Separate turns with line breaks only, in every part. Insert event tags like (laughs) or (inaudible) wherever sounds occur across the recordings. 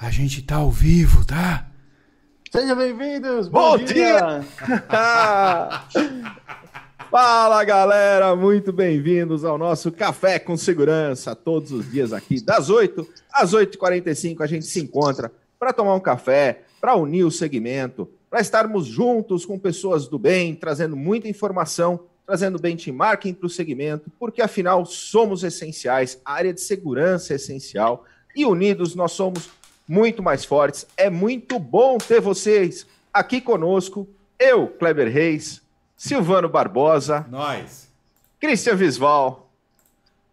A gente tá ao vivo, tá?
Sejam bem-vindos! Bom, Bom, dia! dia. (laughs)
Fala galera, muito bem-vindos ao nosso Café com Segurança. Todos os dias aqui, das 8 às 8h45, a gente se encontra para tomar um café, para unir o segmento, para estarmos juntos com pessoas do bem, trazendo muita informação, trazendo benchmarking para o segmento, porque afinal somos essenciais, a área de segurança é essencial e unidos nós somos muito mais fortes. É muito bom ter vocês aqui conosco. Eu, Kleber Reis, Silvano Barbosa,
nós,
Cristian Visval,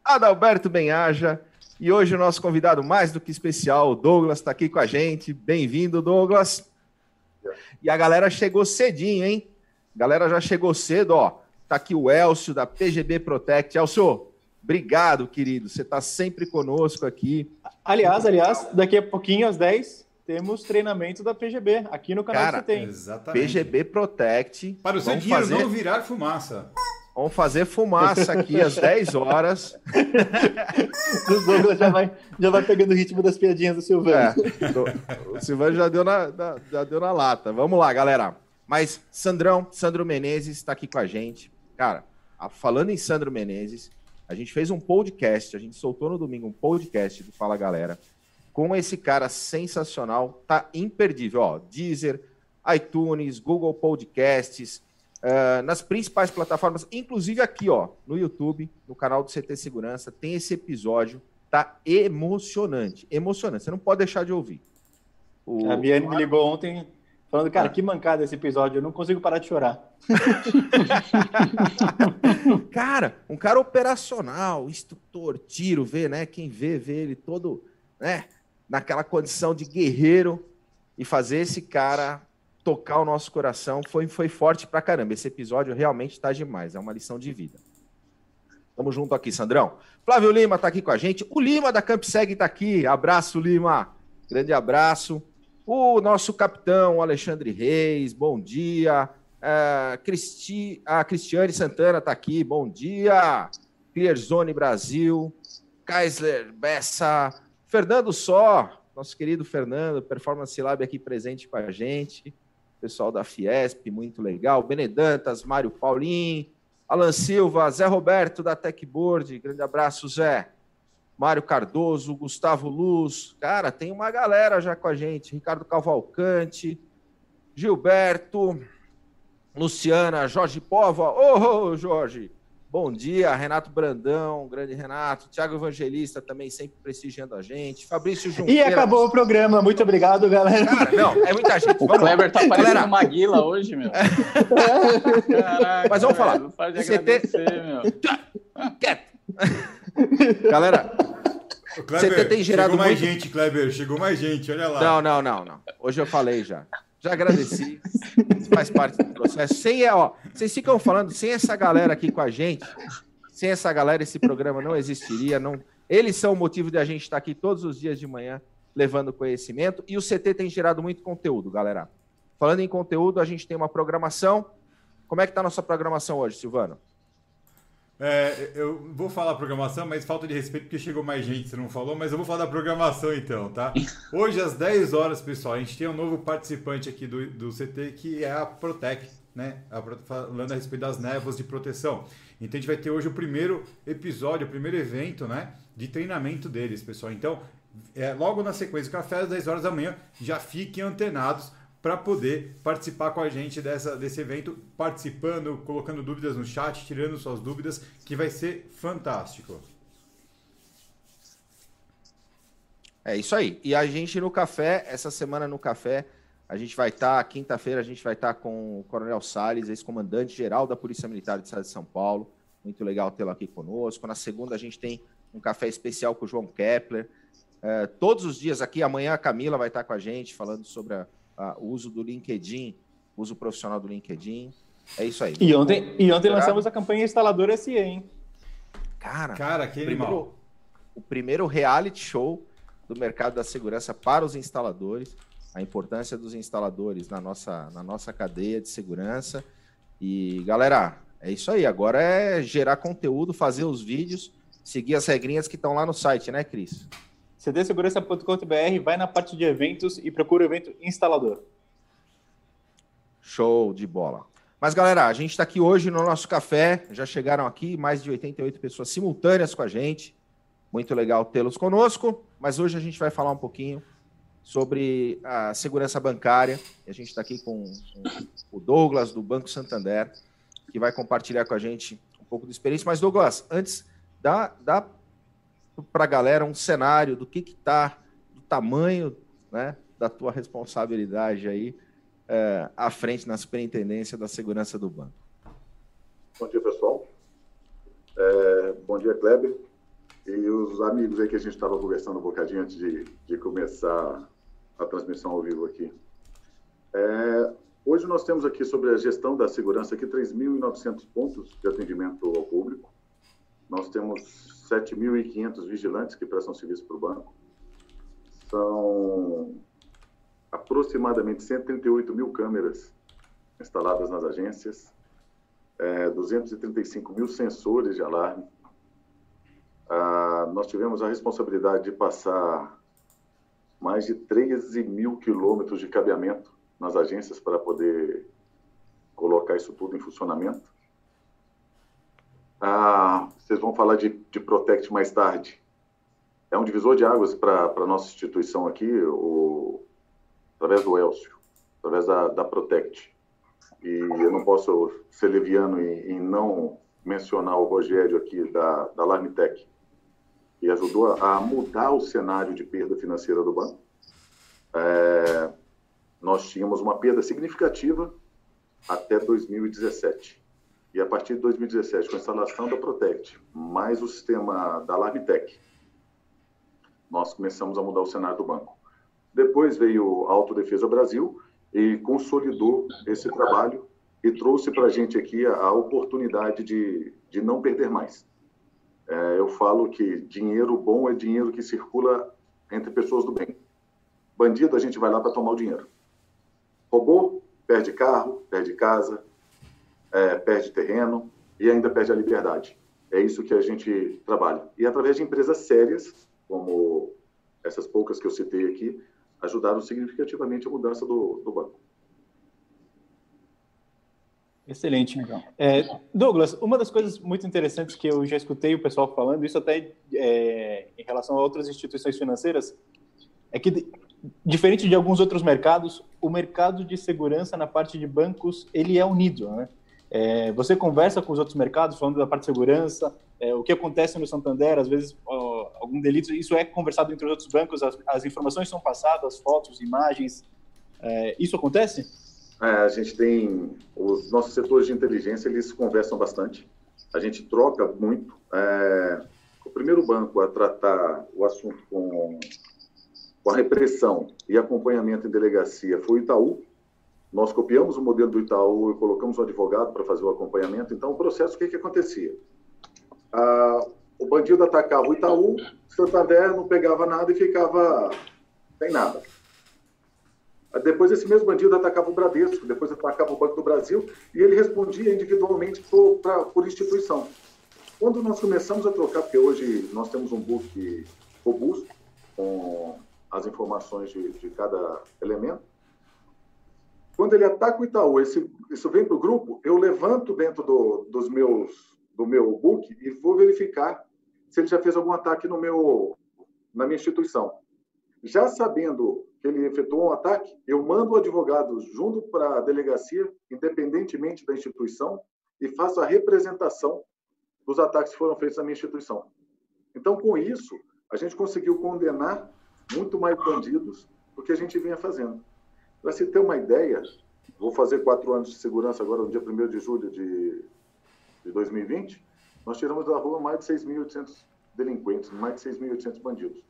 Adalberto Benhaja e hoje o nosso convidado mais do que especial, o Douglas, está aqui com a gente. Bem-vindo, Douglas. E a galera chegou cedinho, hein? A galera já chegou cedo, ó. Tá aqui o Elcio da PGB Protect. Elcio, obrigado, querido. Você está sempre conosco aqui.
Aliás, aliás, daqui a pouquinho, às 10, temos treinamento da PGB aqui no canal
Cara,
que você tem.
Exatamente. PGB Protect.
Para o seu dinheiro fazer... não virar fumaça.
Vamos fazer fumaça aqui às (laughs) 10 horas. (laughs)
o Douglas já vai, já vai pegando o ritmo das piadinhas do Silvano.
É, o Silvano já deu, na, na, já deu na lata. Vamos lá, galera. Mas Sandrão, Sandro Menezes está aqui com a gente. Cara, falando em Sandro Menezes, a gente fez um podcast, a gente soltou no domingo um podcast do Fala Galera com esse cara sensacional, tá imperdível, ó, Deezer, iTunes, Google Podcasts, uh, nas principais plataformas, inclusive aqui, ó, no YouTube, no canal do CT Segurança, tem esse episódio, tá emocionante, emocionante, você não pode deixar de ouvir.
O... A Biane me ligou ontem Falando, cara, ah. que mancada esse episódio, eu não consigo parar de chorar. (laughs)
cara, um cara operacional, instrutor, tiro, vê, né? Quem vê, vê ele todo, né? Naquela condição de guerreiro e fazer esse cara tocar o nosso coração foi, foi forte pra caramba. Esse episódio realmente tá demais, é uma lição de vida. Tamo junto aqui, Sandrão. Flávio Lima tá aqui com a gente. O Lima da Campseg tá aqui. Abraço, Lima. Grande abraço. O nosso capitão Alexandre Reis, bom dia. Uh, Cristi, a Cristiane Santana está aqui, bom dia. Clearzone Brasil, Kaisler Bessa, Fernando Só, nosso querido Fernando, Performance Lab aqui presente com a gente. Pessoal da Fiesp, muito legal. Benedantas, Mário Paulinho, Alan Silva, Zé Roberto da Techboard, grande abraço, Zé. Mário Cardoso, Gustavo Luz, cara, tem uma galera já com a gente, Ricardo Cavalcante, Gilberto, Luciana, Jorge Pova, ô oh, Jorge, bom dia, Renato Brandão, grande Renato, Tiago Evangelista também sempre prestigiando a gente, Fabrício
Junqueira. E acabou o programa, muito obrigado, galera. Cara,
não, é muita gente.
O Kleber tá parecendo galera... Maguila hoje, meu.
Caraca, (laughs) Mas vamos falar. Você tem... meu. Quieto. Galera,
Kleber, você tem gerado chegou mais muito... gente, Kleber, chegou mais gente, olha lá.
Não, não, não, não. Hoje eu falei já. Já agradeci. faz parte do processo. Sem, ó, vocês ficam falando, sem essa galera aqui com a gente, sem essa galera, esse programa não existiria. Não... Eles são o motivo de a gente estar aqui todos os dias de manhã levando conhecimento. E o CT tem gerado muito conteúdo, galera. Falando em conteúdo, a gente tem uma programação. Como é que está a nossa programação hoje, Silvano?
É, eu vou falar programação, mas falta de respeito porque chegou mais gente, você não falou, mas eu vou falar da programação então, tá? (laughs) Hoje às 10 horas, pessoal, a gente tem um novo participante aqui do, do CT que é a Protec, né? A, falando a respeito das névoas de proteção. Então a gente vai ter hoje o primeiro episódio, o primeiro evento, né? De treinamento deles, pessoal. Então, é, logo na sequência, café às 10 horas da manhã, já fiquem antenados para poder participar com a gente dessa, desse evento, participando, colocando dúvidas no chat, tirando suas dúvidas, que vai ser fantástico.
É isso aí. E a gente no café, essa semana no café, a gente vai estar, tá, quinta-feira, a gente vai estar tá com o Coronel Salles, ex-comandante geral da Polícia Militar do Estado de São Paulo. Muito legal tê-lo aqui conosco. Na segunda, a gente tem um café especial com o João Kepler. É, todos os dias aqui, amanhã a Camila vai estar tá com a gente falando sobre a uh, o uso do LinkedIn, uso profissional do LinkedIn. É isso aí.
E ontem, e ontem lançamos a campanha Instalador SE, hein?
Cara,
Cara que primeiro,
o primeiro reality show do mercado da segurança para os instaladores, a importância dos instaladores na nossa, na nossa cadeia de segurança. E, galera, é isso aí. Agora é gerar conteúdo, fazer os vídeos, seguir as regrinhas que estão lá no site, né, Cris?
cdsegurança.com.br, vai na parte de eventos e procura o evento instalador.
Show de bola. Mas, galera, a gente está aqui hoje no nosso café. Já chegaram aqui mais de 88 pessoas simultâneas com a gente. Muito legal tê-los conosco. Mas hoje a gente vai falar um pouquinho sobre a segurança bancária. A gente está aqui com, o Douglas, do Banco Santander, que vai compartilhar com a gente um pouco de experiência. Mas, Douglas, antes, dá, dá para a galera um cenário do que está, do tamanho né, da tua responsabilidade aí é, à frente na superintendência da segurança do banco.
Bom dia, pessoal. É, bom dia, Kleber. E os amigos aí que a gente estava conversando um bocadinho antes de, de começar a transmissão ao vivo aqui. É, hoje nós temos aqui sobre a gestão da segurança aqui 3.900 pontos de atendimento ao público. Nós temos 7.500 vigilantes que prestam serviço para o banco. São aproximadamente 138 mil câmeras instaladas nas agências, é, 235 mil sensores de alarme. Ah, nós tivemos a responsabilidade de passar mais de 13 mil quilômetros de cabeamento nas agências para poder colocar isso tudo em funcionamento. Ah, vocês vão falar de, de Protect mais tarde. É um divisor de águas para a nossa instituição aqui, o, através do Elcio, através da, da Protect. E eu não posso ser leviano em, em não mencionar o Rogério aqui da, da Larmitec, que ajudou a, mudar o cenário de perda financeira do banco. É, nós tínhamos uma perda significativa até 2017. E a partir de 2017, com a instalação da Protect, mais o sistema da Larmitec, nós começamos a mudar o cenário do banco. Depois veio a Autodefesa Brasil e consolidou esse trabalho e trouxe para a gente aqui a, a oportunidade de, de não perder mais. É, eu falo que dinheiro bom é dinheiro que circula entre pessoas do bem. Bandido, a gente vai lá para tomar o dinheiro. Roubou, perde carro, perde casa, é, perde terreno e ainda perde a liberdade. É isso que a gente trabalha. E através de empresas sérias, como essas poucas que eu citei aqui, ajudaram significativamente a mudança do, do banco.
Excelente. É, Douglas, uma das coisas muito interessantes que eu já escutei o pessoal falando, isso até é, em relação a outras instituições financeiras, é que, diferente de alguns outros mercados, o mercado de segurança na parte de bancos, ele é unido, né? É, você conversa com os outros mercados falando da parte de segurança, é, o que acontece no Santander, às vezes ó, algum delito, isso é conversado entre os outros bancos, as, as informações são passadas, fotos, imagens, é, isso acontece?
É, a gente tem os nossos setores de inteligência, eles conversam bastante, a gente troca muito. É, o primeiro banco a tratar o assunto com, com a repressão e acompanhamento em delegacia foi o Itaú, nós copiamos o modelo do Itaú e colocamos um advogado para fazer o acompanhamento. Então, o processo, o que, que acontecia? Ah, o bandido atacava o Itaú, Santander não pegava nada e ficava sem nada. Depois, esse mesmo bandido atacava o Bradesco, depois atacava o Banco do Brasil e ele respondia individualmente por, pra, por instituição. Quando nós começamos a trocar, porque hoje nós temos um book robusto com as informações de, de cada elemento, ele ataca o Itaú, esse, isso vem para o grupo, eu levanto dentro do, dos meus, do meu book e vou verificar se ele já fez algum ataque no meu, na minha instituição. Já sabendo que ele efetuou um ataque, eu mando o advogado junto para a delegacia, independentemente da instituição, e faço a representação dos ataques que foram feitos na minha instituição. Então, com isso, a gente conseguiu condenar muito mais bandidos do que a gente vinha fazendo. Para se ter uma ideia, vou fazer quatro anos de segurança agora, no dia 1 de julho de, de 2020, nós tiramos da rua mais de 6.800 delinquentes, mais de 6.800 bandidos.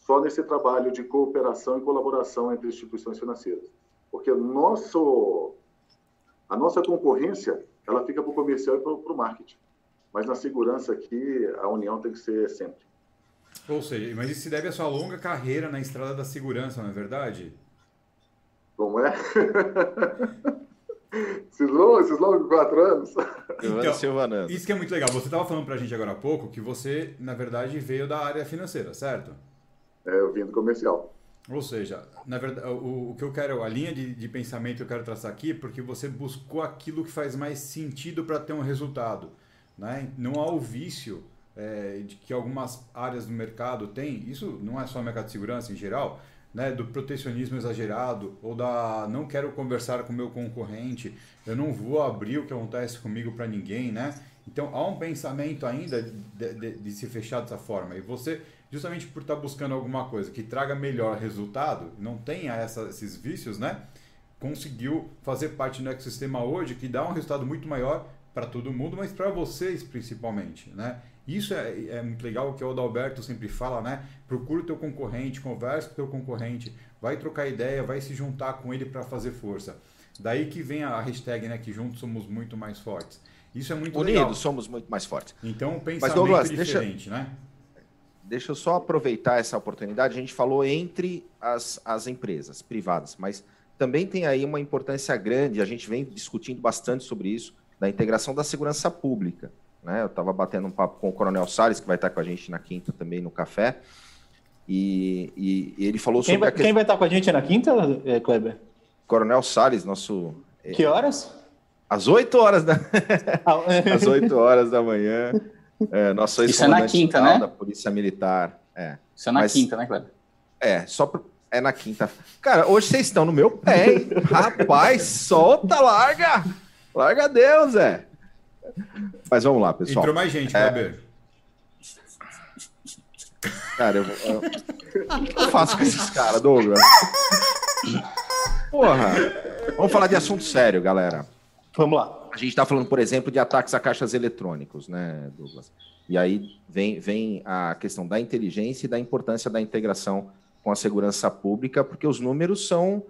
Só nesse trabalho de cooperação e colaboração entre instituições financeiras. Porque nosso, a nossa concorrência, ela fica para o comercial e para o marketing. Mas na segurança aqui, a união tem que ser sempre.
Ou seja, mas isso se deve à sua longa carreira na estrada da segurança, não é verdade?
Como é? (laughs) esses, longos, quatro anos.
Então, isso que é muito legal. Você estava falando para a gente agora há pouco que você, na verdade, veio da área financeira, certo?
é, vindo comercial.
Ou seja, na verdade, o, o que eu quero, a linha de, de pensamento que eu quero traçar aqui, é porque você buscou aquilo que faz mais sentido para ter um resultado. Né? Não há o vício é, de que algumas áreas do mercado têm, isso não é só mercado de segurança em geral, né, do protecionismo exagerado ou da não quero conversar com meu concorrente, eu não vou abrir o que acontece comigo para ninguém, né? Então há um pensamento ainda de, de, de, se fechar dessa forma. E você, justamente por estar tá buscando alguma coisa que traga melhor resultado, não tenha essa, esses vícios, né? Conseguiu fazer parte do ecossistema hoje que dá um resultado muito maior para todo mundo, mas para vocês principalmente, né? Isso é, é muito legal, o que o Adalberto sempre fala, né? Procura o teu concorrente, conversa com o teu concorrente, vai trocar ideia, vai se juntar com ele para fazer força. Daí que vem a hashtag, né? Que juntos somos muito mais fortes. Isso é muito
Unidos
legal.
Unidos somos muito mais fortes.
Então, pensamento Mas, Douglas, diferente, deixa, né?
Deixa eu só aproveitar essa oportunidade. A gente falou entre as, as empresas privadas, mas também tem aí uma importância grande, a gente vem discutindo bastante sobre isso, da integração da segurança pública. Né? Eu estava batendo um papo com o Coronel Salles, que vai estar com a gente na quinta também no café, e, e, e ele falou
quem
sobre.
Vai, questão... Quem vai estar com a gente na quinta, eh, Kleber?
Coronel Salles, nosso.
Eh, que horas?
Às 8 horas da, ah, é. (laughs) Às 8 horas da manhã. É, nosso
Isso é na quinta, né?
Da Polícia Militar. É.
Isso é na Mas, quinta, né, Kleber?
É, só pro, é na quinta. Cara, hoje vocês estão no meu pé, hein? (laughs) Rapaz, solta, larga! Larga Deus, é. Mas vamos lá, pessoal.
Entrou mais gente, é...
Cara, eu, eu, eu faço com esses caras, Douglas. Porra. Vamos falar de assunto sério, galera.
Vamos lá.
A gente está falando, por exemplo, de ataques a caixas eletrônicos, né, Douglas? E aí vem, vem a questão da inteligência e da importância da integração com a segurança pública, porque os números são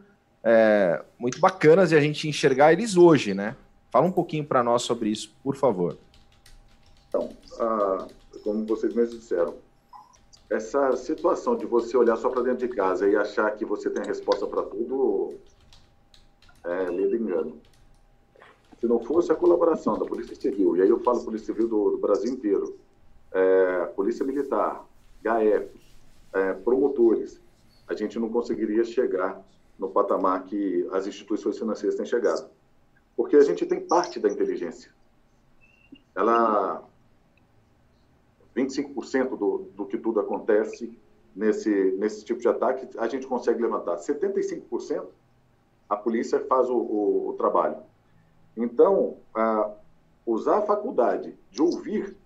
é, muito bacanas de a gente enxergar eles hoje, né? Fala um pouquinho para nós sobre isso, por favor.
Então, ah, como vocês mesmos disseram, essa situação de você olhar só para dentro de casa e achar que você tem a resposta para tudo é lido engano. Se não fosse a colaboração da Polícia Civil, e aí eu falo Polícia Civil do, do Brasil inteiro, é, Polícia Militar, HF, é, promotores, a gente não conseguiria chegar no patamar que as instituições financeiras têm chegado. Porque a gente tem parte da inteligência. Ela. 25% do, do que tudo acontece nesse, nesse tipo de ataque, a gente consegue levantar. 75% a polícia faz o, o, o trabalho. Então, usar a faculdade de ouvir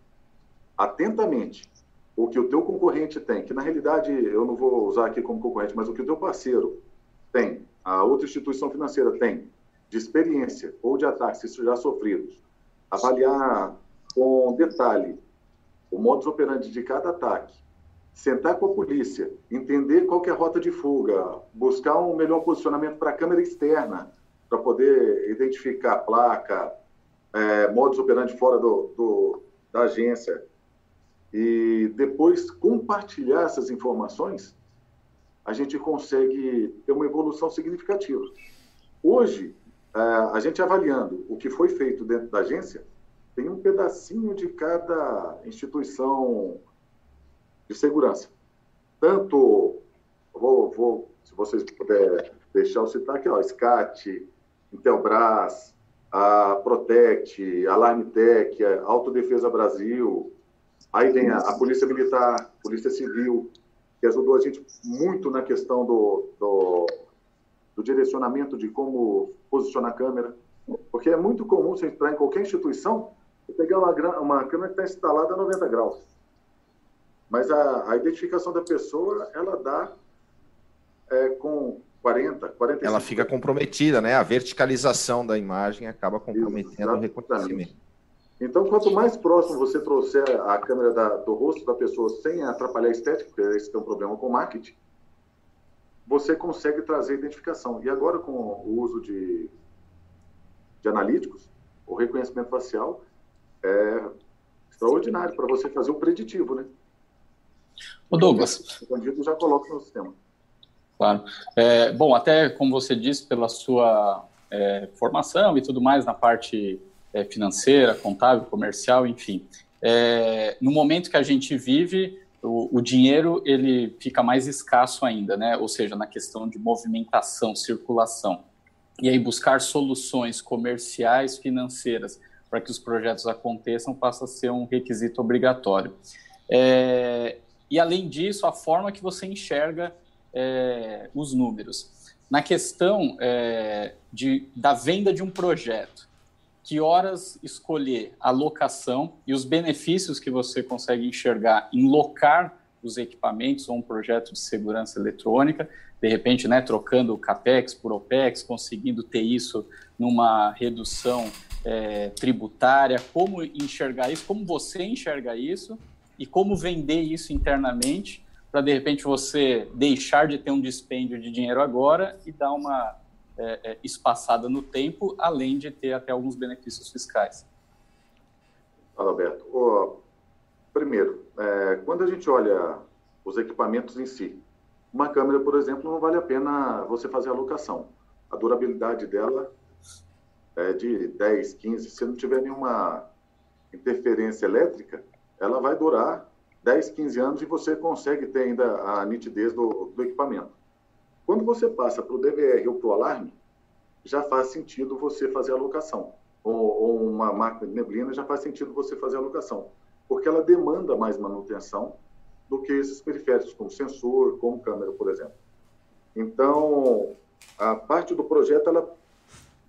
atentamente o que o teu concorrente tem, que na realidade eu não vou usar aqui como concorrente, mas o que o teu parceiro tem, a outra instituição financeira tem, de experiência ou de ataques já sofridos, avaliar com detalhe o modus operandi de cada ataque, sentar com a polícia, entender qual é a rota de fuga, buscar um melhor posicionamento para a câmera externa, para poder identificar a placa, é, modus operandi fora do, do, da agência, e depois compartilhar essas informações, a gente consegue ter uma evolução significativa. Hoje, a gente avaliando o que foi feito dentro da agência, tem um pedacinho de cada instituição de segurança. Tanto, vou, vou se vocês puderem deixar eu citar aqui, ó, SCAT, Intelbras, a Protect, a a Autodefesa Brasil, aí vem a, a, Polícia Militar, Polícia Civil, que ajudou a gente muito na questão do, do do direcionamento de como posicionar a câmera, porque é muito comum você entrar em qualquer instituição e pegar uma, uma câmera que está instalada a 90 graus. Mas a, a identificação da pessoa, ela dá é, com 40, 45.
Ela fica comprometida, né? A verticalização da imagem acaba comprometendo o reconhecimento.
Então, quanto mais próximo você trouxer a câmera da, do rosto da pessoa sem atrapalhar a estética, porque esse é um problema com marketing, você consegue trazer identificação. E agora, com o uso de, de analíticos, o reconhecimento facial é extraordinário para você fazer o preditivo, né?
O Douglas.
O bandido já coloca no sistema.
Claro. É, bom, até como você disse, pela sua é, formação e tudo mais na parte é, financeira, contábil, comercial, enfim. É, no momento que a gente vive, o, o, dinheiro ele fica mais escasso ainda, né? Ou seja, na questão de movimentação, circulação. E aí buscar soluções comerciais, financeiras para que os projetos aconteçam passa a ser um requisito obrigatório. É, e além disso, a forma que você enxerga é, os números. Na questão é, de, da venda de um projeto, que horas escolher a locação e os benefícios que você consegue enxergar em locar os equipamentos ou um projeto de segurança eletrônica, de repente, né, trocando o CAPEX por OPEX, conseguindo ter isso numa redução é, tributária, como enxergar isso, como você enxerga isso e como vender isso internamente para, de repente, você deixar de ter um dispêndio de dinheiro agora e dar uma é, é, espaçada no tempo, além de ter até alguns benefícios fiscais.
Alberto, oh, primeiro, é, quando a gente olha os equipamentos em si, uma câmera, por exemplo, não vale a pena você fazer a locação. A durabilidade dela é de 10, 15, se não tiver nenhuma interferência elétrica, ela vai durar 10, 15 anos e você consegue ter ainda a nitidez do, do equipamento. Quando você passa para o DVR ou para o alarme, já faz sentido você fazer a locação. Ou, ou, uma máquina de neblina já faz sentido você fazer a locação, porque ela demanda mais manutenção do que esses periféricos, como sensor, como câmera, por exemplo. Então, a parte do projeto, ela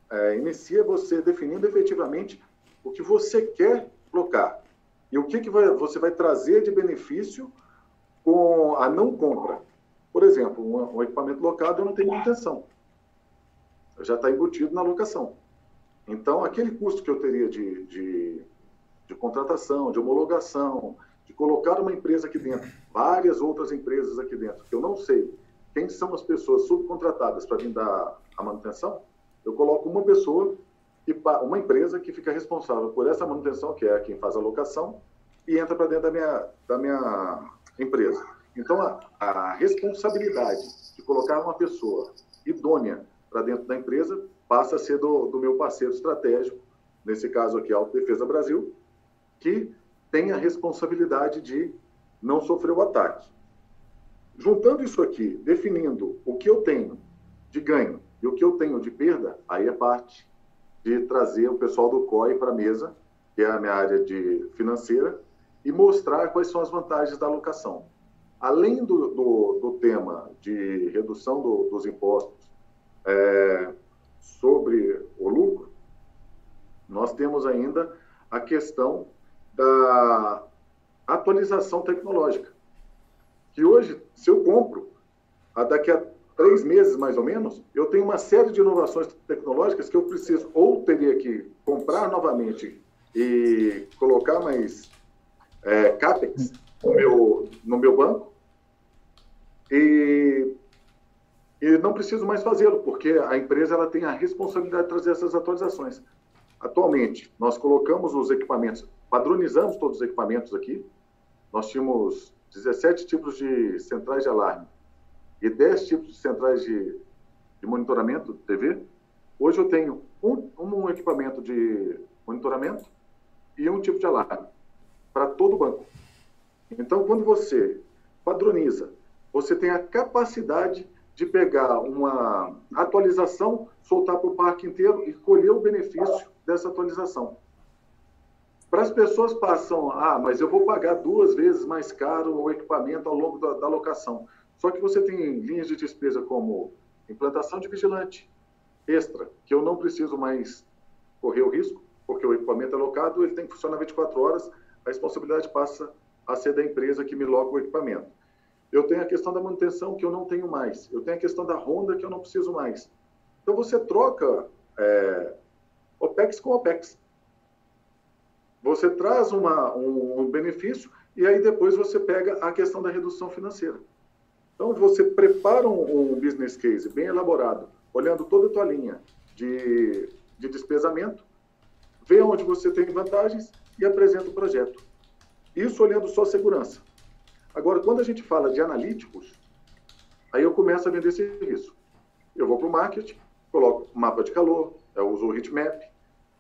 é, inicia você definindo efetivamente o que você quer locar e o que, que vai, você vai trazer de benefício com a não compra. Por exemplo, um, um equipamento locado eu não tenho manutenção. Já está embutido na locação. Então, aquele custo que eu teria de, de, de, contratação, de homologação, de colocar uma empresa aqui dentro, várias outras empresas aqui dentro, que eu não sei quem são as pessoas subcontratadas para vir dar a manutenção, eu coloco uma pessoa, e uma empresa que fica responsável por essa manutenção, que é quem faz a locação, e entra para dentro da minha, da minha empresa. Então, a, a responsabilidade de colocar uma pessoa idônea para dentro da empresa passa a ser do, do meu parceiro estratégico, nesse caso aqui, a Autodefesa Brasil, que tem a responsabilidade de não sofrer o ataque. Juntando isso aqui, definindo o que eu tenho de ganho e o que eu tenho de perda, aí é parte de trazer o pessoal do COI para a mesa, que é a minha área de financeira, e mostrar quais são as vantagens da alocação além do, do, do tema de redução do, dos impostos é, sobre o lucro, nós temos ainda a questão da atualização tecnológica. Que hoje, se eu compro, daqui a três meses mais ou menos, eu tenho uma série de inovações tecnológicas que eu preciso ou teria que comprar novamente e colocar mais é, CAPEX no meu, no meu banco, e, e não preciso mais fazê-lo, porque a empresa ela tem a responsabilidade de trazer essas atualizações. Atualmente, nós colocamos os equipamentos, padronizamos todos os equipamentos aqui. Nós tínhamos 17 tipos de centrais de alarme e 10 tipos de centrais de, de monitoramento TV. Hoje eu tenho um, um equipamento de monitoramento e um tipo de alarme para todo o banco. Então, quando você padroniza você tem a capacidade de pegar uma atualização, soltar para o parque inteiro e colher o benefício dessa atualização. Para as pessoas passam, ah, mas eu vou pagar duas vezes mais caro o equipamento ao longo da, da locação. Só que você tem linhas de despesa como implantação de vigilante extra, que eu não preciso mais correr o risco, porque o equipamento é locado, ele tem que funcionar 24 horas, a responsabilidade passa a ser da empresa que me loca o equipamento. Eu tenho a questão da manutenção que eu não tenho mais. Eu tenho a questão da Honda que eu não preciso mais. Então você troca é, OPEX com OPEX. Você traz uma, um, um benefício e aí depois você pega a questão da redução financeira. Então você prepara um, um business case bem elaborado, olhando toda a tua linha de, de despesamento, vê onde você tem vantagens e apresenta o projeto. Isso olhando só segurança. Agora, quando a gente fala de analíticos, aí eu começo a vender serviço. Eu vou para o marketing, coloco mapa de calor, eu uso o heatmap,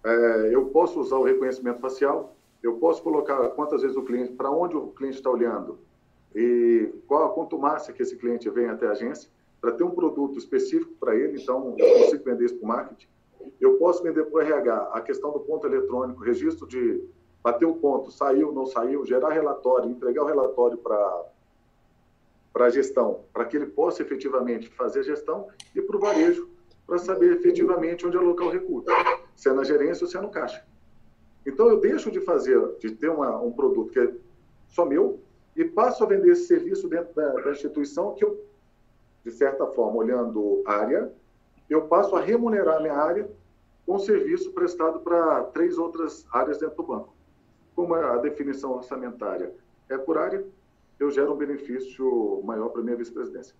é, eu posso usar o reconhecimento facial, eu posso colocar quantas vezes o cliente, para onde o cliente está olhando, e qual a contumácia que esse cliente vem até a agência para ter um produto específico para ele, então eu consigo vender isso para o marketing. Eu posso vender para o RH a questão do ponto eletrônico, registro de bater o ponto, saiu, não saiu, gerar relatório, entregar o relatório para para a gestão, para que ele possa efetivamente fazer a gestão, e para o varejo, para saber efetivamente onde alocar o recurso, se é na gerência ou se é no caixa. Então, eu deixo de fazer, de ter uma, um produto que é só meu, e passo a vender esse serviço dentro da, da instituição, que eu, de certa forma, olhando área, eu passo a remunerar minha área com serviço prestado para três outras áreas dentro do banco. Como a definição orçamentária é por área, eu gero um benefício maior para a minha vice-presidência.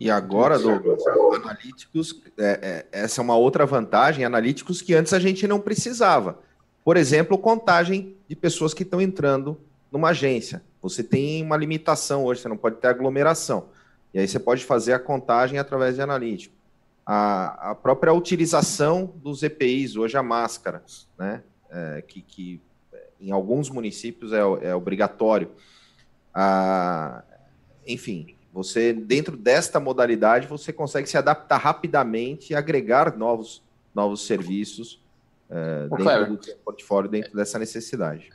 E agora, Douglas, analíticos, é, é, essa é uma outra vantagem, analíticos que antes a gente não precisava. Por exemplo, contagem de pessoas que estão entrando numa agência. Você tem uma limitação hoje, você não pode ter aglomeração. E aí você pode fazer a contagem através de analítico. A, a própria utilização dos EPIs, hoje a máscara, né? É, que, que em alguns municípios é, é obrigatório. Ah, enfim, você dentro desta modalidade você consegue se adaptar rapidamente e agregar novos, novos serviços é, dentro Cleber, do seu portfólio, dentro dessa necessidade.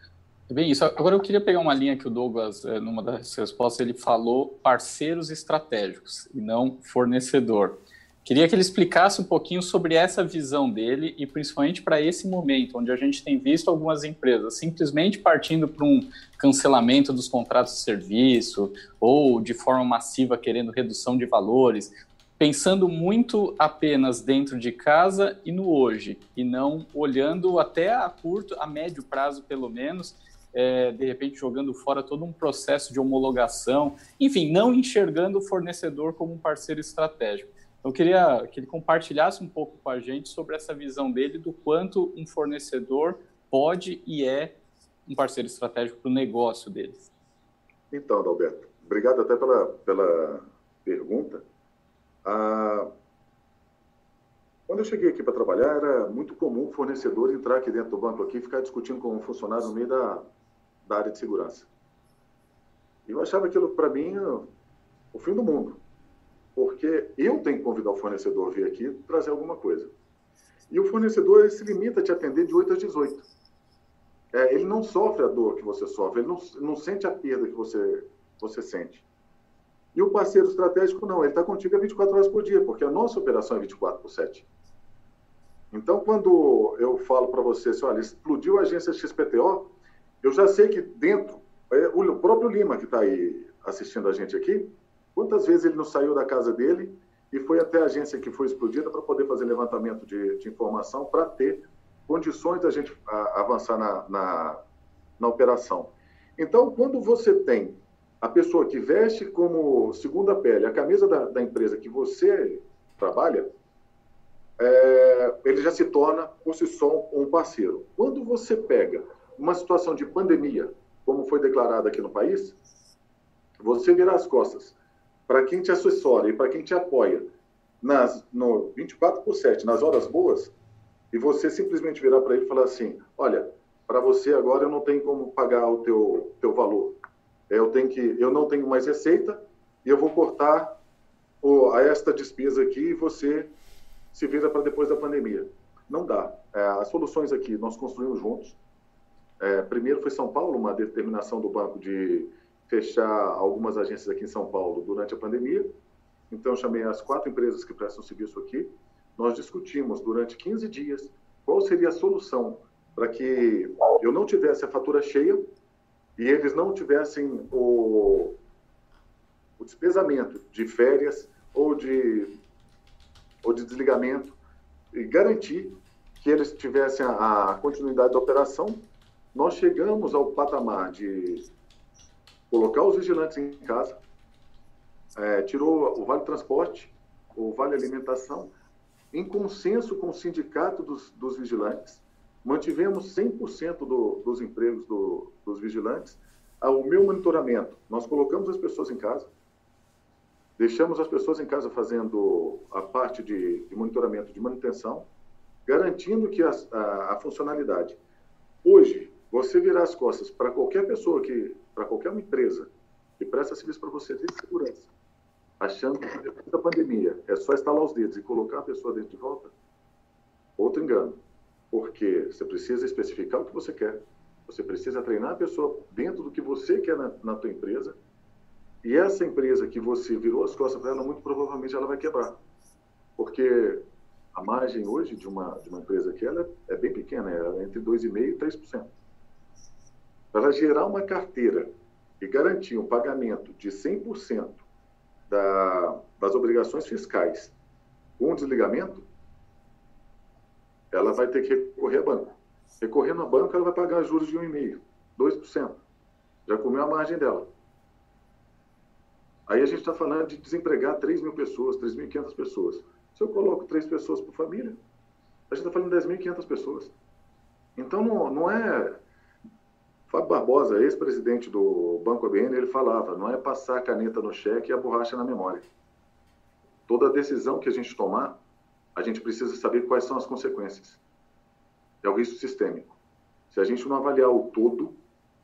É bem isso. Agora eu queria pegar uma linha que o Douglas, eh, numa das respostas, ele falou parceiros estratégicos e não fornecedor. Queria que ele explicasse um pouquinho sobre essa visão dele e principalmente para esse momento, onde a gente tem visto algumas empresas simplesmente partindo para um cancelamento dos contratos de serviço ou de forma massiva querendo redução de valores, pensando muito apenas dentro de casa e no hoje, e não olhando até a curto, a médio prazo pelo menos, é, de repente jogando fora todo um processo de homologação, enfim, não enxergando o fornecedor como um parceiro estratégico. Eu queria que ele compartilhasse um pouco com a gente sobre essa visão dele do quanto um fornecedor pode e é um parceiro estratégico para o negócio deles.
Então, Adalberto, obrigado até pela, pela pergunta. Ah, quando eu cheguei aqui para trabalhar, era muito comum o fornecedor entrar aqui dentro do banco aqui e ficar discutindo com um funcionário no meio da, da área de segurança. E eu achava aquilo, para mim, o fim do mundo porque eu tenho que convidar o fornecedor a vir aqui trazer alguma coisa. E o fornecedor se limita a te atender de 8 às 18. É, ele não sofre a dor que você sofre, ele não, não sente a perda que você, você sente. E o parceiro estratégico não, ele está contigo 24 horas por dia, porque a nossa operação é 24 por 7. Então, quando eu falo para você assim, olha, explodiu a agência XPTO, eu já sei que dentro, é, o próprio Lima que está aí assistindo a gente aqui, Quantas vezes ele não saiu da casa dele e foi até a agência que foi explodida para poder fazer levantamento de, de informação para ter condições da gente a, avançar na, na, na operação. Então, quando você tem a pessoa que veste como segunda pele a camisa da, da empresa que você trabalha, é, ele já se torna por si só um parceiro. Quando você pega uma situação de pandemia, como foi declarada aqui no país, você vira as costas para quem te assessora e para quem te apoia nas, no 24 por 7, nas horas boas, e você simplesmente virar para ele e falar assim: olha, para você agora eu não tenho como pagar o teu, teu valor. Eu, tenho que, eu não tenho mais receita e eu vou cortar o, a esta despesa aqui e você se vira para depois da pandemia. Não dá. É, as soluções aqui nós construímos juntos. É, primeiro foi São Paulo, uma determinação do banco de fechar algumas agências aqui em São Paulo durante a pandemia. Então, chamei as quatro empresas que prestam serviço aqui. Nós discutimos durante 15 dias qual seria a solução para que eu não tivesse a fatura cheia e eles não tivessem o, o despesamento de férias ou de, ou de desligamento e garantir que eles tivessem a, a continuidade da operação. Nós chegamos ao patamar de colocar os vigilantes em casa, é, tirou o Vale Transporte, o Vale Alimentação, em consenso com o sindicato dos, dos vigilantes, mantivemos 100% do, dos empregos do, dos vigilantes. O meu monitoramento, nós colocamos as pessoas em casa, deixamos as pessoas em casa fazendo a parte de, de monitoramento de manutenção, garantindo que a, a, a funcionalidade. Hoje, você virar as costas para qualquer pessoa que, para qualquer empresa que presta serviço para você de segurança, achando que depois da pandemia é só estalar os dedos e colocar a pessoa dentro de volta, outro engano. Porque você precisa especificar o que você quer, você precisa treinar a pessoa dentro do que você quer na, na tua empresa, e essa empresa que você virou as costas para ela, muito provavelmente ela vai quebrar. Porque a margem hoje de uma, de uma empresa que ela é bem pequena, é entre 2,5% e 3%. Para gerar uma carteira e garantir um pagamento de 100% da, das obrigações fiscais com desligamento, ela vai ter que recorrer a banco. Recorrendo a banco, ela vai pagar juros de 1,5%, 2%. Já comeu a margem dela. Aí a gente está falando de desempregar 3 mil pessoas, 3.500 pessoas. Se eu coloco três pessoas por família, a gente está falando de 10.500 pessoas. Então, não, não é... Fábio Barbosa, ex-presidente do Banco ABN, ele falava, não é passar a caneta no cheque e a borracha na memória. Toda decisão que a gente tomar, a gente precisa saber quais são as consequências. É o risco sistêmico. Se a gente não avaliar o todo,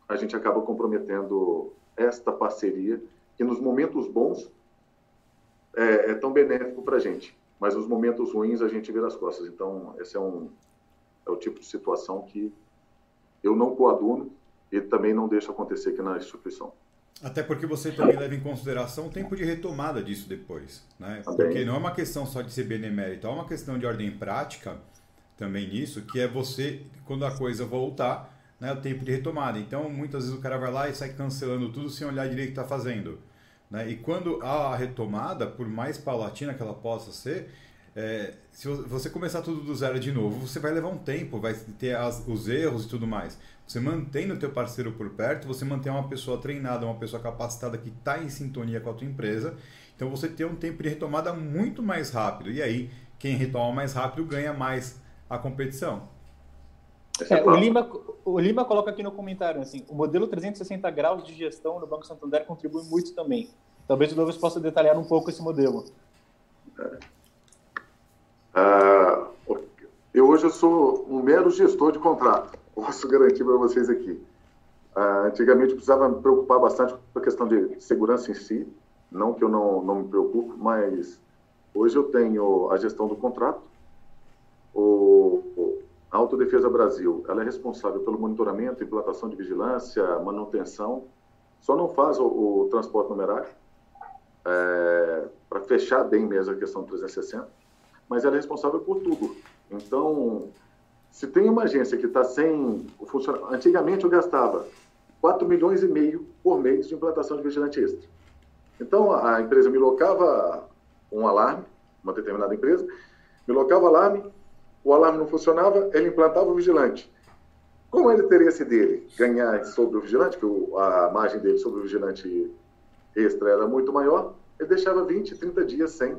a gente acaba comprometendo esta parceria, que nos momentos bons é, é tão benéfico para a gente mas nos momentos ruins a gente vira as costas. Então, esse é, um, é o tipo de situação que eu não coaduno e também não deixo acontecer aqui na instituição.
Até porque você também leva em consideração o tempo de retomada disso depois, né? Porque não é uma questão só de ser benemérito, é uma questão de ordem prática também nisso, que é você, quando a coisa voltar, né, o tempo de retomada. Então, muitas vezes o cara vai lá e sai cancelando tudo sem olhar direito o que está fazendo. Né? E quando há a retomada, por mais paulatina que ela possa ser, é, se você começar tudo do zero de novo, você vai levar um tempo, vai ter as, os erros e tudo mais. Você mantém o teu parceiro por perto, você mantém uma pessoa treinada, uma pessoa capacitada que está em sintonia com a tua empresa. Então você tem um tempo de retomada muito mais rápido. E aí, quem retoma mais rápido ganha mais a competição.
É, o, Lima, o Lima coloca aqui no comentário assim, o modelo 360 graus de gestão no Banco Santander contribui muito também. Talvez o Douglas possa detalhar um pouco esse modelo.
É. Ah, eu hoje eu sou um mero gestor de contrato. Posso garantir para vocês aqui. Ah, antigamente precisava me preocupar bastante com a questão de segurança em si. Não que eu não, não me preocupo, mas hoje eu tenho a gestão do contrato, o, a Autodefesa Brasil, ela é responsável pelo monitoramento, implantação de vigilância, manutenção, só não faz o, o transporte numerário, é, para fechar bem mesmo a questão 360, mas ela é responsável por tudo. Então, se tem uma agência que está sem o funcionamento... Antigamente eu gastava 4 milhões e meio por mês de implantação de vigilante extra. Então, a empresa me locava um alarme, uma determinada empresa, me locava alarme, o alarme não funcionava, ele implantava o vigilante. Como ele teria esse dele ganhar sobre o vigilante, que a margem dele sobre o vigilante extra era muito maior, ele deixava 20, 30 dias sem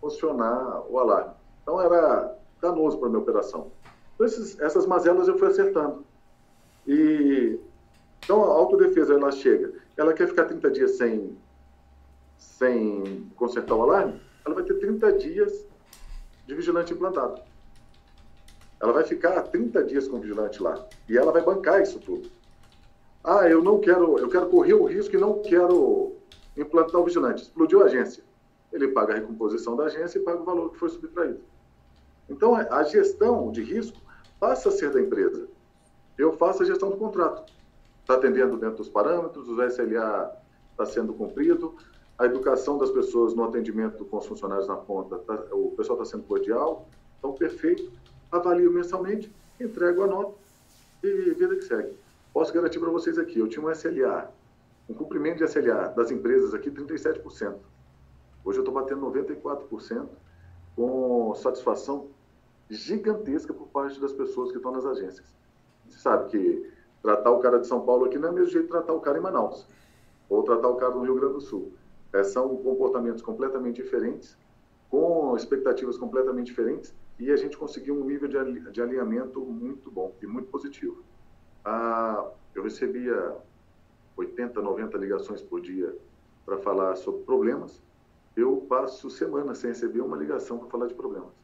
funcionar o alarme. Então era danoso para a minha operação. Então, esses, essas mazelas eu fui acertando. E então a autodefesa ela chega, ela quer ficar 30 dias sem sem consertar o alarme, ela vai ter 30 dias de vigilante implantado. Ela vai ficar 30 dias com o vigilante lá. E ela vai bancar isso tudo. Ah, eu não quero, eu quero correr o risco e não quero implantar o vigilante. Explodiu a agência. Ele paga a recomposição da agência e paga o valor que foi subtraído. Então, a gestão de risco passa a ser da empresa. Eu faço a gestão do contrato. Está atendendo dentro dos parâmetros, o SLA está sendo cumprido, a educação das pessoas no atendimento com os funcionários na ponta, tá, o pessoal está sendo cordial, então perfeito avalio mensalmente, entrego a nota e vida que segue. Posso garantir para vocês aqui, eu tinha um SLA, um cumprimento de SLA das empresas aqui, 37%. Hoje eu estou batendo 94% com satisfação gigantesca por parte das pessoas que estão nas agências. Você sabe que tratar o cara de São Paulo aqui não é o mesmo jeito de tratar o cara em Manaus, ou tratar o cara no Rio Grande do Sul. É, são comportamentos completamente diferentes, com expectativas completamente diferentes, e a gente conseguiu um nível de, de alinhamento muito bom e muito positivo. Ah, eu recebia 80, 90 ligações por dia para falar sobre problemas. Eu passo semanas sem receber uma ligação para falar de problemas.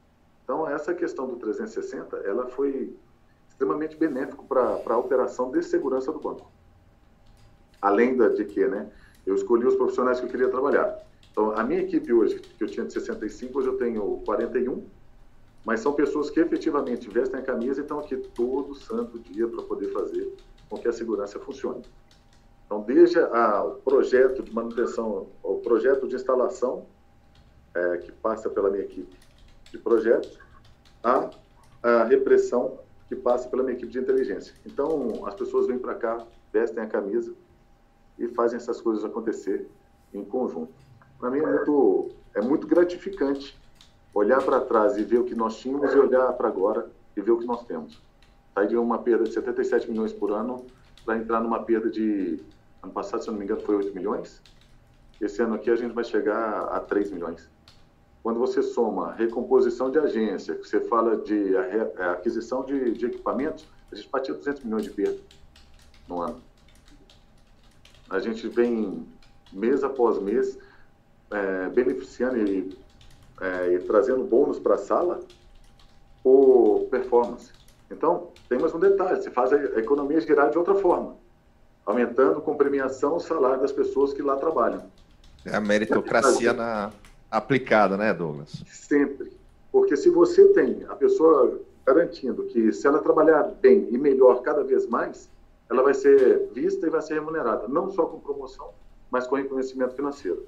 Então, essa questão do 360, ela foi extremamente benéfico para a operação de segurança do banco. Além da, de que, né, Eu escolhi os profissionais que eu queria trabalhar. Então, a minha equipe hoje, que eu tinha de 65, hoje eu tenho 41, mas são pessoas que efetivamente vestem a camisa e estão aqui todo santo dia para poder fazer com que a segurança funcione. Então, desde a, o projeto de manutenção, o projeto de instalação, é, que passa pela minha equipe de projetos, a, a repressão, que passa pela minha equipe de inteligência. Então, as pessoas vêm para cá, vestem a camisa e fazem essas coisas acontecer em conjunto. Para mim é muito, é muito gratificante olhar para trás e ver o que nós tínhamos e olhar para agora e ver o que nós temos. Sair de uma perda de 77 milhões por ano para entrar numa perda de Ano passado, se eu não me engano, foi 8 milhões. Esse ano aqui a gente vai chegar a 3 milhões. Quando você soma recomposição de agência, que você fala de aquisição de, de equipamentos, a gente batia 200 milhões de perda no ano. A gente vem mês após mês é, beneficiando e, é, e trazendo bônus para a sala por performance. Então, tem mais um detalhe: você faz a economia girar de outra forma aumentando com premiação o salário das pessoas que lá trabalham.
É a meritocracia na, aplicada, né, Douglas?
Sempre. Porque se você tem a pessoa garantindo que se ela trabalhar bem e melhor cada vez mais, ela vai ser vista e vai ser remunerada, não só com promoção, mas com reconhecimento financeiro.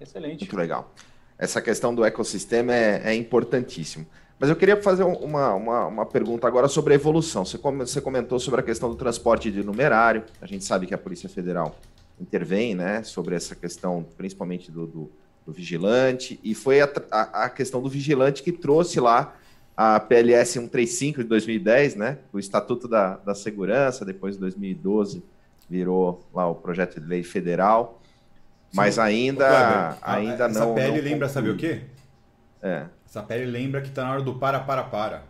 Excelente. Muito legal. Essa questão do ecossistema é, é importantíssimo. Mas eu queria fazer uma, uma, uma, pergunta agora sobre a evolução. Você, você comentou sobre a questão do transporte de numerário. A gente sabe que a Polícia Federal intervém né, sobre essa questão, principalmente do, do, do vigilante, e foi a, a, a, questão do vigilante que trouxe lá a PLS 135 de 2010, né, o Estatuto da, da Segurança, depois de 2012 virou lá o projeto de lei federal, mas Sim. ainda, ainda
essa
não...
Essa PL
não
lembra, sabe o quê?
É.
Essa pele lembra que tá na hora do para, para, para.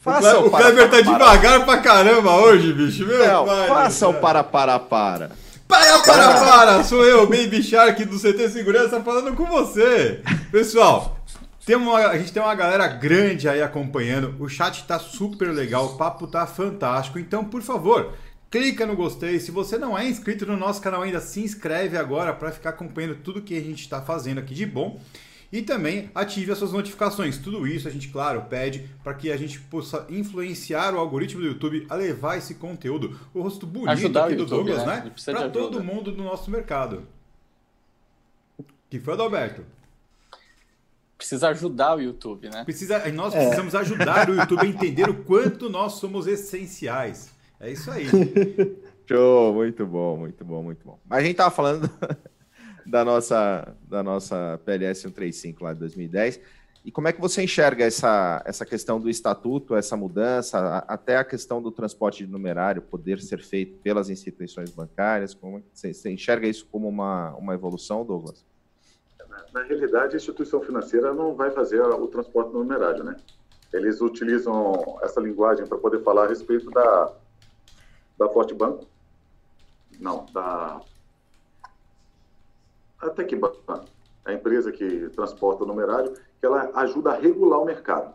Faça o, o Kleber tá devagar pra caramba hoje, bicho. Meu
Não, pai, faça o para, para, para.
Para, para, para! Sou eu, Baby Shark do CT Segurança, falando com você. Pessoal, tem uma, a gente tem uma galera grande aí acompanhando. O chat tá super legal, o papo tá fantástico. Então, por favor, clica no gostei. Se você não é inscrito no nosso canal ainda, se inscreve agora para ficar acompanhando tudo que a gente está fazendo aqui de bom. E também ative as suas notificações. Tudo isso a gente, claro, pede para que a gente possa influenciar o algoritmo do YouTube a levar esse conteúdo, o rosto bonito
Ajudar
aqui
do
YouTube, Douglas, né? né? Para todo mundo do nosso mercado. Que foi, Adalberto?
Precisa ajudar o YouTube, né?
Precisa, nós é. precisamos é. ajudar o YouTube a entender o quanto nós somos essenciais. É isso aí. (laughs)
Show, muito bom, muito bom, muito bom. Mas a gente tava falando da nossa, da nossa PLS 135 lá de 2010. E como é que você enxerga essa, essa questão do estatuto, essa mudança, até a questão do transporte de numerário poder ser feito pelas instituições bancárias? Como é você, você enxerga isso como uma, uma evolução, Douglas?
Na, na realidade, a instituição financeira não vai fazer o transporte numerário, né? Eles utilizam essa linguagem para poder falar a respeito da, da Forte Banco, não, da até que a empresa que transporta o numerário, que ela ajuda a regular o mercado.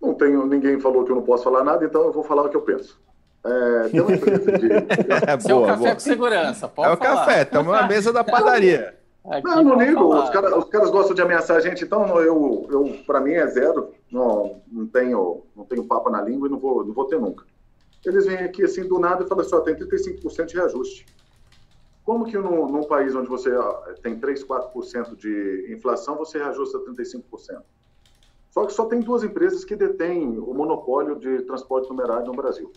Não tenho, ninguém falou que eu não posso falar nada, então eu vou falar o que eu penso. É, tem uma empresa de. (laughs)
é, boa, é o café boa. com segurança, pode
É o
falar.
café, estamos na mesa da padaria.
Aqui não, não ligo. Os, cara, os, caras gostam de ameaçar a gente, então eu, eu para mim é zero. Não, não tenho, não tenho papo na língua e não vou, não vou ter nunca. Eles vêm aqui assim do nada e falam assim: ó, tem 35% de reajuste. Como que num, num país onde você tem 3, 4% de inflação, você reajusta 35%? Só que só tem duas empresas que detêm o monopólio de transporte numerário no Brasil.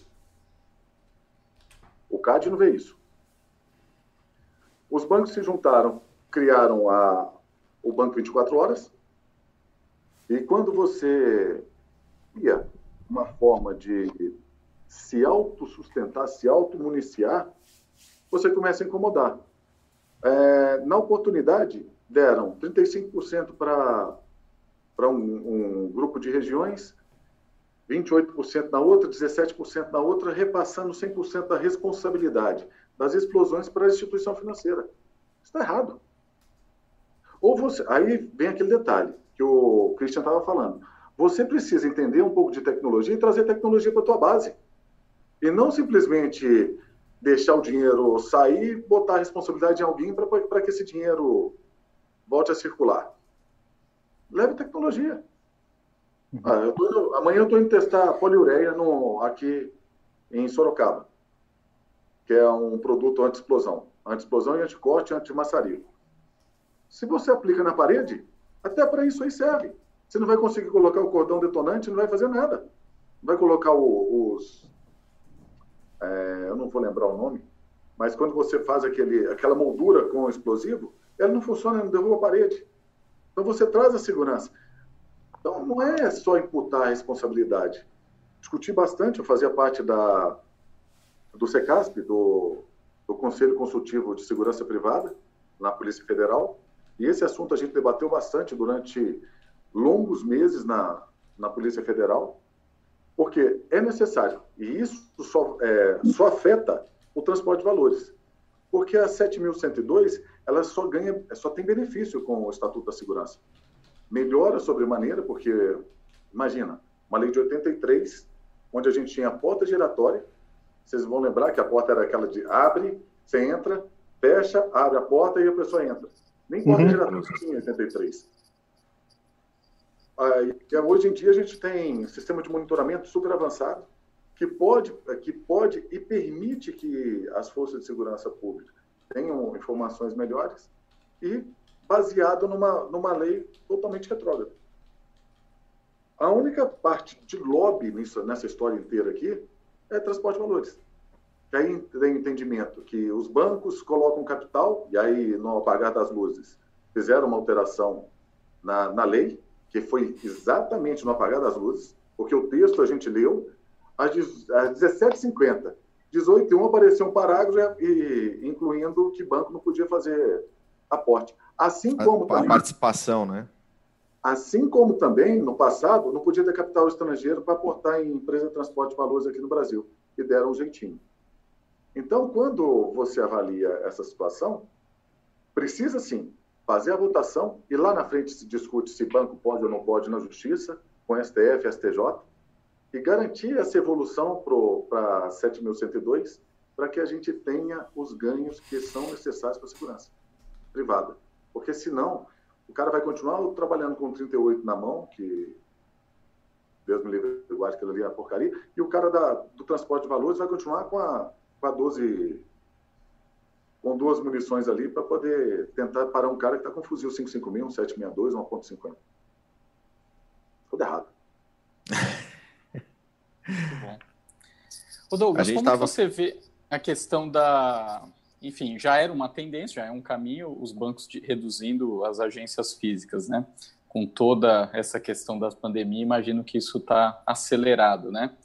O CAD não vê isso. Os bancos se juntaram, criaram a, o Banco 24 Horas, e quando você ia uma forma de se autossustentar, se automuniciar, você começa a incomodar. É, na oportunidade, deram 35% para um, um grupo de regiões, 28% na outra, 17% na outra, repassando 100% da responsabilidade das explosões para a instituição financeira. Está errado. Ou você, aí vem aquele detalhe que o Christian estava falando. você precisa entender um pouco de tecnologia e trazer tecnologia para a tua base. E não simplesmente deixar o dinheiro sair botar a responsabilidade em alguém para que esse dinheiro volte a circular. Leve tecnologia. Uhum. Ah, eu tô, amanhã eu estou indo testar poliureia no, aqui em Sorocaba, que é um produto anti-explosão. Anti-explosão e anticorte e anti-maçarico. Se você aplica na parede, até para isso aí serve. Você não vai conseguir colocar o cordão detonante, não vai fazer nada. Não vai colocar o, os. É, eu não vou lembrar o nome, mas quando você faz aquele, aquela moldura com o explosivo, ela não funciona, não derruba a parede. Então você traz a segurança. Então não é só imputar a responsabilidade. Discuti bastante, eu fazia parte da, do SECASP, do, do Conselho Consultivo de Segurança Privada, na Polícia Federal, e esse assunto a gente debateu bastante durante longos meses na, na Polícia Federal, porque é necessário, e isso só, é, só afeta o transporte de valores. Porque a 7.102, ela só ganha, só tem benefício com o Estatuto da Segurança. Melhora sobremaneira, porque, imagina, uma lei de 83, onde a gente tinha a porta giratória, vocês vão lembrar que a porta era aquela de abre, você entra, fecha, abre a porta e a pessoa entra. Nem porta uhum. giratória tinha em 83. Hoje em dia a gente tem sistema de monitoramento super avançado que pode, que pode e permite que as forças de segurança pública tenham informações melhores e baseado numa, numa lei totalmente retrógrada. A única parte de lobby nisso, nessa história inteira aqui é transporte de valores. Que aí tem entendimento que os bancos colocam capital, e aí, no apagar das luzes, fizeram uma alteração na, na lei, que foi exatamente no apagar das luzes, porque o texto a gente leu às 17h50. 18 e 1 apareceu um parágrafo e, incluindo que banco não podia fazer aporte. Assim como
a, também, a participação, né?
Assim como também, no passado, não podia ter capital estrangeiro para aportar em empresa de transporte de valores aqui no Brasil. E deram um jeitinho. Então, quando você avalia essa situação, precisa sim fazer a votação e lá na frente se discute se banco pode ou não pode na justiça, com STF, STJ, e garantir essa evolução para 7.102 para que a gente tenha os ganhos que são necessários para a segurança privada. Porque senão, o cara vai continuar trabalhando com 38 na mão, que Deus me livre, eu acho que ali é porcaria, e o cara da, do transporte de valores vai continuar com a, com a 12 com duas munições ali para poder tentar parar um cara que está com um fuzil 556, um 762, um 1.50. Tudo errado. (laughs)
Muito bom. Ô Douglas, como tava... você vê a questão da. Enfim, já era uma tendência, já é um caminho, os bancos de, reduzindo as agências físicas, né? Com toda essa questão da pandemia, imagino que isso está acelerado, né?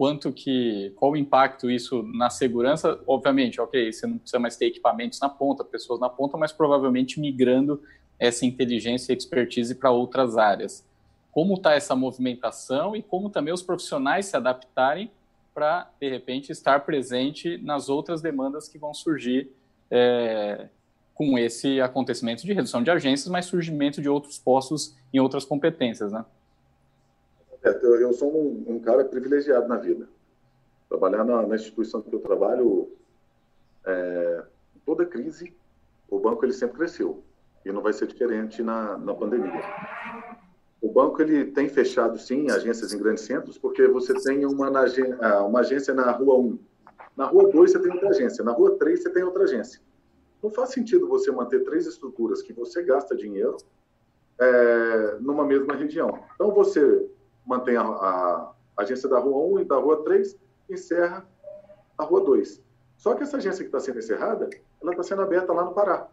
Quanto que, qual o impacto isso na segurança? Obviamente, ok, você não precisa mais ter equipamentos na ponta, pessoas na ponta, mas provavelmente migrando essa inteligência e expertise para outras áreas. Como está essa movimentação e como também os profissionais se adaptarem para, de repente, estar presente nas outras demandas que vão surgir é, com esse acontecimento de redução de agências, mas surgimento de outros postos em outras competências, né?
Eu sou um, um, cara privilegiado na vida. Trabalhar na, na instituição que eu trabalho, é, toda crise, o banco ele sempre cresceu e não vai ser diferente na, na pandemia. O banco ele tem fechado sim agências em grandes centros porque você tem uma, ah, uma agência na rua 1. Na rua 2 você tem outra agência, na rua 3 você tem outra agência. Não faz sentido você manter três estruturas que você gasta dinheiro é, numa mesma região. Então você mantém a, a, agência da Rua 1 e da Rua 3, encerra a Rua 2. Só que essa agência que está sendo encerrada, ela está sendo aberta lá no Pará.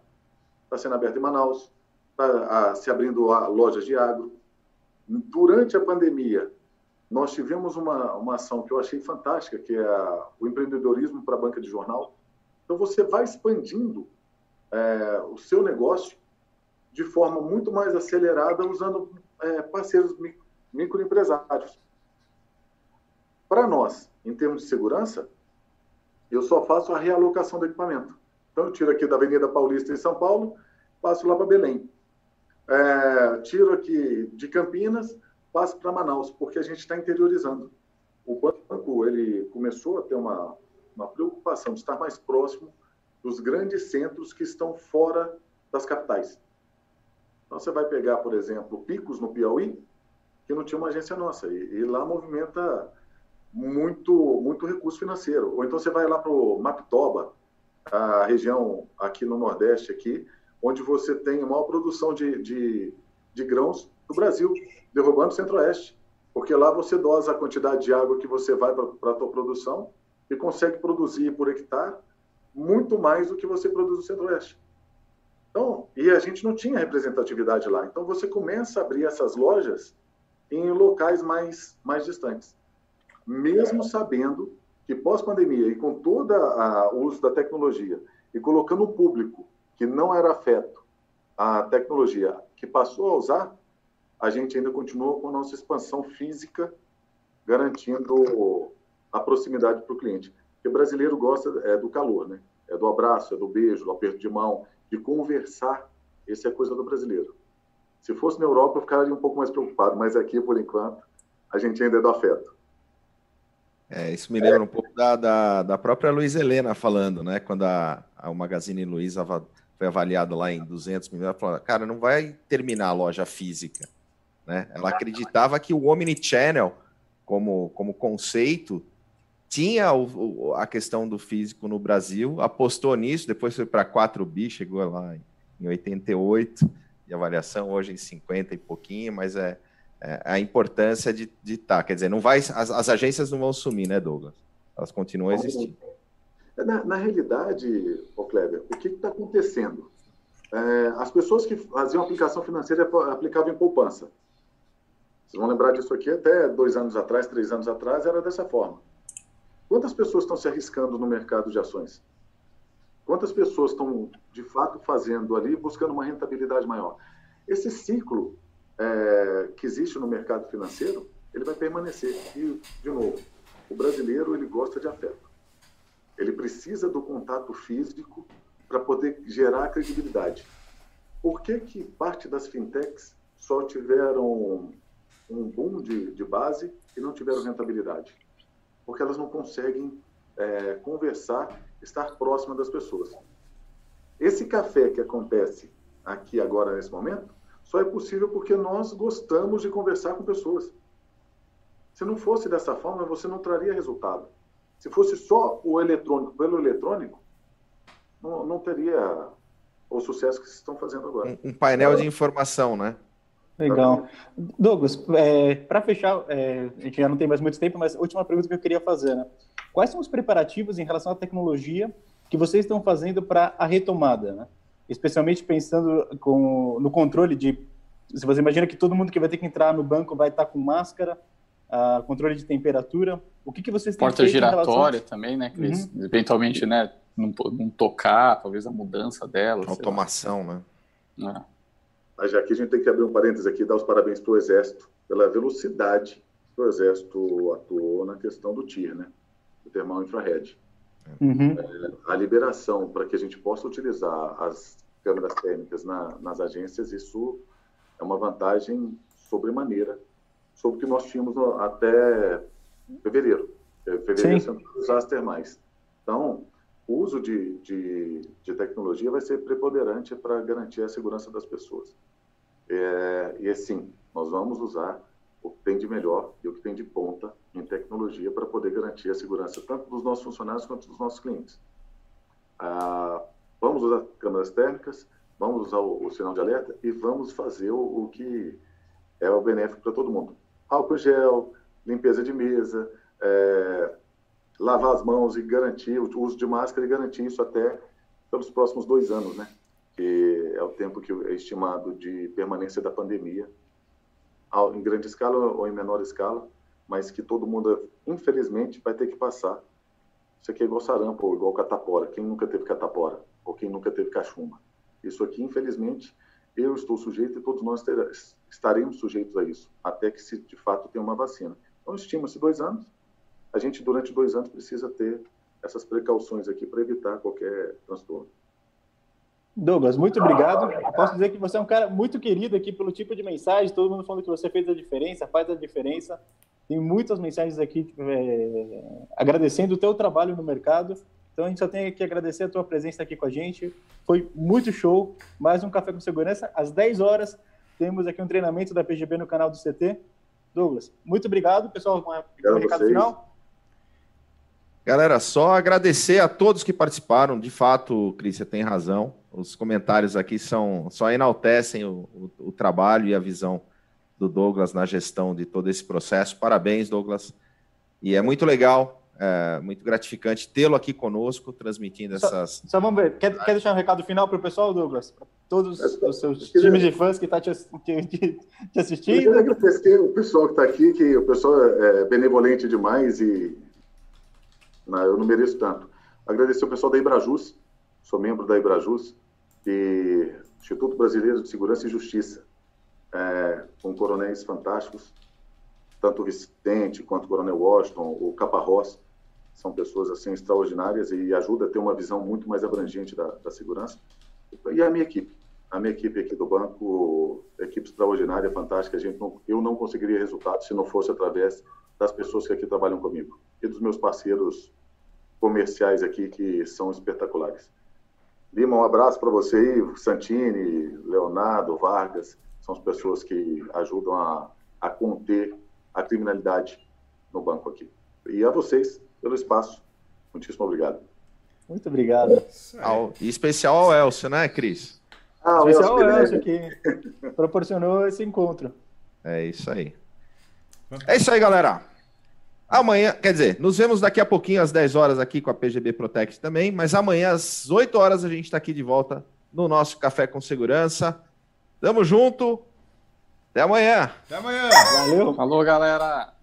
Está sendo aberta em Manaus, está se abrindo a, lojas de agro. Durante a pandemia, nós tivemos uma, uma ação que eu achei fantástica, que é a, o empreendedorismo para a banca de jornal. Então, você vai expandindo é, o seu negócio de forma muito mais acelerada, usando é, parceiros microempresários. Para nós, em termos de segurança, eu só faço a realocação do equipamento. Então, eu tiro aqui da Avenida Paulista em São Paulo, passo lá para Belém. É, tiro aqui de Campinas, passe para Manaus, porque a gente está interiorizando. O banco ele começou a ter uma, uma preocupação de estar mais próximo dos grandes centros que estão fora das capitais. Então, você vai pegar, por exemplo, Picos, no Piauí, que não tinha uma agência nossa, e, e lá movimenta muito, muito recurso financeiro. Ou então você vai lá para o Mapitoba, a região aqui no Nordeste, aqui, onde você tem a maior produção de, de, de grãos do Brasil, derrubando o Centro-Oeste. Porque lá você dosa a quantidade de água que você vai para a tua produção e consegue produzir por hectare muito mais do que você produz no Centro-Oeste. Então, e a gente não tinha representatividade lá. Então, você começa a abrir essas lojas em locais mais, mais distantes. Mesmo sabendo que pós-pandemia e com todo o uso da tecnologia e colocando o público que não era afeto à tecnologia, que passou a usar, a gente ainda continua com a nossa expansão física, garantindo a proximidade para o cliente. Porque o brasileiro gosta é, do calor, né? É do abraço, é do beijo, do aperto de mão, de conversar. Essa é a coisa do brasileiro. Se fosse na Europa, eu ficaria um pouco mais preocupado, mas aqui, por enquanto, a gente ainda é do afeto.
É, isso me lembra um pouco da, da, da própria Luiz Helena falando, né? Quando a, a Magazine Luiza foi avaliada lá em 200 milhões, ela falou, cara, não vai terminar a loja física. Né? Ela acreditava que o Omnichannel, como, como conceito, tinha o, o, a questão do físico no Brasil, apostou nisso, depois foi para 4B, chegou lá em, em 88, de avaliação, hoje em 50 e pouquinho, mas é, é a importância de estar. Tá, quer dizer, não vai, as, as, agências não vão sumir, né, Douglas? Elas continuam existindo.
Na, na realidade, ô Kleber, o que está acontecendo? É, as pessoas que faziam aplicação financeira aplicavam em poupança. Vocês vão lembrar disso aqui até dois anos atrás, três anos atrás, era dessa forma. Quantas pessoas estão se arriscando no mercado de ações? Quantas pessoas estão, de fato, fazendo ali, buscando uma rentabilidade maior? Esse ciclo é, que existe no mercado financeiro, ele vai permanecer. E, de novo, o brasileiro, ele gosta de afeto. Ele precisa do contato físico para poder gerar credibilidade. Por que, que parte das fintechs só tiveram um boom de, de base e não tiveram rentabilidade. Porque elas não conseguem é, conversar, estar próxima das pessoas. Esse café que acontece aqui agora, nesse momento, só é possível porque nós gostamos de conversar com pessoas. Se não fosse dessa forma, você não traria resultado. Se fosse só o eletrônico pelo eletrônico, não, não teria o sucesso que vocês estão fazendo agora.
Um, um painel de informação, né?
Legal. Douglas, é, para fechar, é, a gente já não tem mais muito tempo, mas a última pergunta que eu queria fazer, né? Quais são os preparativos em relação à tecnologia que vocês estão fazendo para a retomada, né? Especialmente pensando com, no controle de... Se você imagina que todo mundo que vai ter que entrar no banco vai estar com máscara, uh, controle de temperatura, o que, que vocês têm
Porta giratória também, né, Cris? Uhum. Eventualmente, né, não, não, tocar, talvez a mudança dela.
Automação, né?
É. Mas já que a gente tem que abrir um parênteses aqui e dar os parabéns para o Exército pela velocidade que o Exército atuou na questão do TIR, né? Termal infrared. Uhum. É, a liberação para que a gente possa utilizar as câmeras térmicas na, nas agências, isso é uma vantagem sobremaneira sobre o que nós tínhamos até fevereiro. É, fevereiro usar as termais. Então, o uso de, de, de tecnologia vai ser preponderante para garantir a segurança das pessoas. É, e assim, nós vamos usar o que tem de melhor e o que tem de ponta em tecnologia para poder garantir a segurança tanto dos nossos funcionários quanto dos nossos clientes. Ah, vamos usar câmeras térmicas, vamos usar o, o, sinal de alerta e vamos fazer o, o que é o benéfico para todo mundo. Álcool gel, limpeza de mesa, é, lavar as mãos e garantir o uso de máscara e garantir isso até pelos próximos dois anos, né? Que é o tempo que é estimado de permanência da pandemia, em grande escala ou em menor escala, mas que todo mundo, infelizmente, vai ter que passar. Isso aqui é igual sarampo ou igual catapora. Quem nunca teve catapora? Ou quem nunca teve cachumba? Isso aqui, infelizmente, eu estou sujeito e todos nós estaremos sujeitos a isso, até que se de fato tenha uma vacina. Então, estima-se dois anos, a gente, durante dois anos, precisa ter essas precauções aqui para evitar qualquer transtorno.
Douglas, muito obrigado. Eu posso dizer que você é um cara muito querido aqui pelo tipo de mensagem, todo mundo falando que você fez a diferença, faz a diferença. Tem muitas mensagens aqui é, agradecendo o teu trabalho no mercado. Então a gente só tem que agradecer a tua presença aqui com a gente. Foi muito show. Mais um Café com Segurança. Às 10 horas temos aqui um treinamento da PGB no canal do CT. Douglas, muito obrigado. Pessoal, um recado final.
Galera, só agradecer a todos que participaram. De fato, Cris, você tem razão. Os comentários aqui são só enaltecem o, o, o, trabalho e a visão do Douglas na gestão de todo esse processo. Parabéns, Douglas. E é muito legal, é muito gratificante tê-lo aqui conosco, transmitindo essas.
Só vamos ver. Quer, quer deixar um recado final para o pessoal, Douglas? Para todos os seus times de fãs que estão tá te, te, te, assistindo. Eu
queria agradecer o pessoal que está aqui, que o pessoal é benevolente demais e não, eu não mereço tanto. Agradecer o pessoal da Ibrajus, sou membro da Ibrajus, e Instituto Brasileiro de Segurança e Justiça, é, com coronéis fantásticos, tanto o Vicente quanto o Coronel Washington, o Caparrós, são pessoas assim extraordinárias e ajuda a ter uma visão muito mais abrangente da, da segurança. E a minha equipe, a minha equipe aqui do banco, equipe extraordinária, fantástica. A gente não, eu não conseguiria resultados se não fosse através das pessoas que aqui trabalham comigo e dos meus parceiros comerciais aqui que são espetaculares. Lima, um abraço para você, Santini, Leonardo, Vargas, são as pessoas que ajudam a, a conter a criminalidade no banco aqui. E a vocês pelo espaço. Muitíssimo obrigado.
Muito obrigado.
Ao, e especial ao Elcio, né, Cris?
Ah, especial ao Elcio que proporcionou esse encontro.
É isso aí. É isso aí, galera. Amanhã, quer dizer, nos vemos daqui a pouquinho às 10 horas aqui com a PGB Protect também, mas amanhã às 8 horas a gente está aqui de volta no nosso Café com Segurança. Tamo junto. Até amanhã.
Até amanhã.
Valeu.
Falou, galera.